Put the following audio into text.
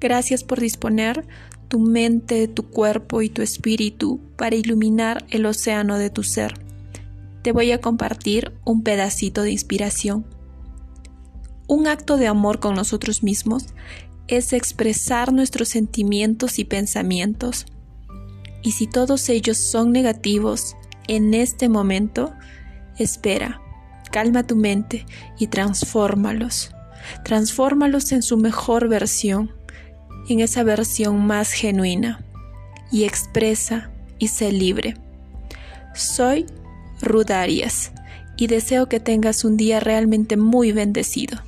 Gracias por disponer tu mente, tu cuerpo y tu espíritu para iluminar el océano de tu ser. Te voy a compartir un pedacito de inspiración. Un acto de amor con nosotros mismos es expresar nuestros sentimientos y pensamientos. Y si todos ellos son negativos en este momento, espera, calma tu mente y transfórmalos. Transfórmalos en su mejor versión en esa versión más genuina y expresa y sé libre. Soy Rudarias y deseo que tengas un día realmente muy bendecido.